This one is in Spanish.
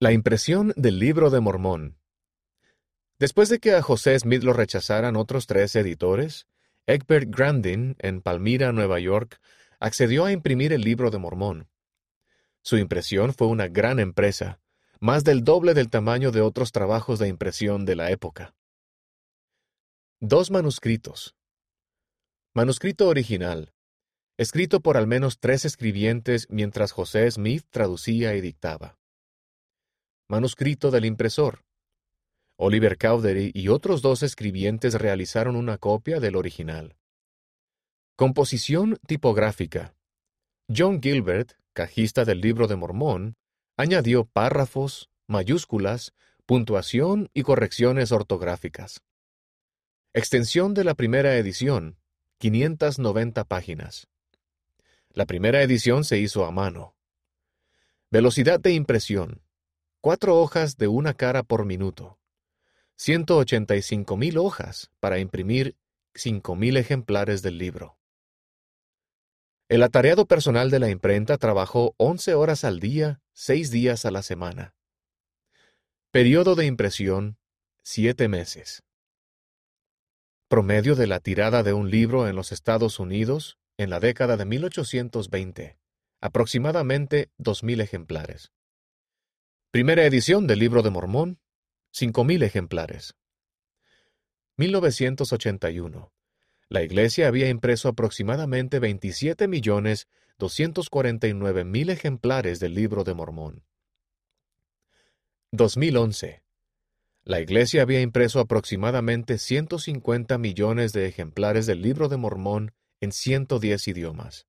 La impresión del Libro de Mormón. Después de que a José Smith lo rechazaran otros tres editores, Egbert Grandin, en Palmira, Nueva York, accedió a imprimir el Libro de Mormón. Su impresión fue una gran empresa, más del doble del tamaño de otros trabajos de impresión de la época. Dos manuscritos. Manuscrito original, escrito por al menos tres escribientes mientras José Smith traducía y dictaba. Manuscrito del impresor. Oliver Cowdery y otros dos escribientes realizaron una copia del original. Composición tipográfica. John Gilbert, cajista del Libro de Mormón, añadió párrafos, mayúsculas, puntuación y correcciones ortográficas. Extensión de la primera edición, 590 páginas. La primera edición se hizo a mano. Velocidad de impresión, cuatro hojas de una cara por minuto. 185.000 hojas para imprimir 5.000 ejemplares del libro. El atareado personal de la imprenta trabajó 11 horas al día, 6 días a la semana. Periodo de impresión, 7 meses. Promedio de la tirada de un libro en los Estados Unidos en la década de 1820, aproximadamente 2.000 ejemplares. Primera edición del Libro de Mormón, 5.000 ejemplares. 1981. La Iglesia había impreso aproximadamente 27.249.000 ejemplares del Libro de Mormón. 2011. La Iglesia había impreso aproximadamente 150 millones de ejemplares del Libro de Mormón en 110 idiomas.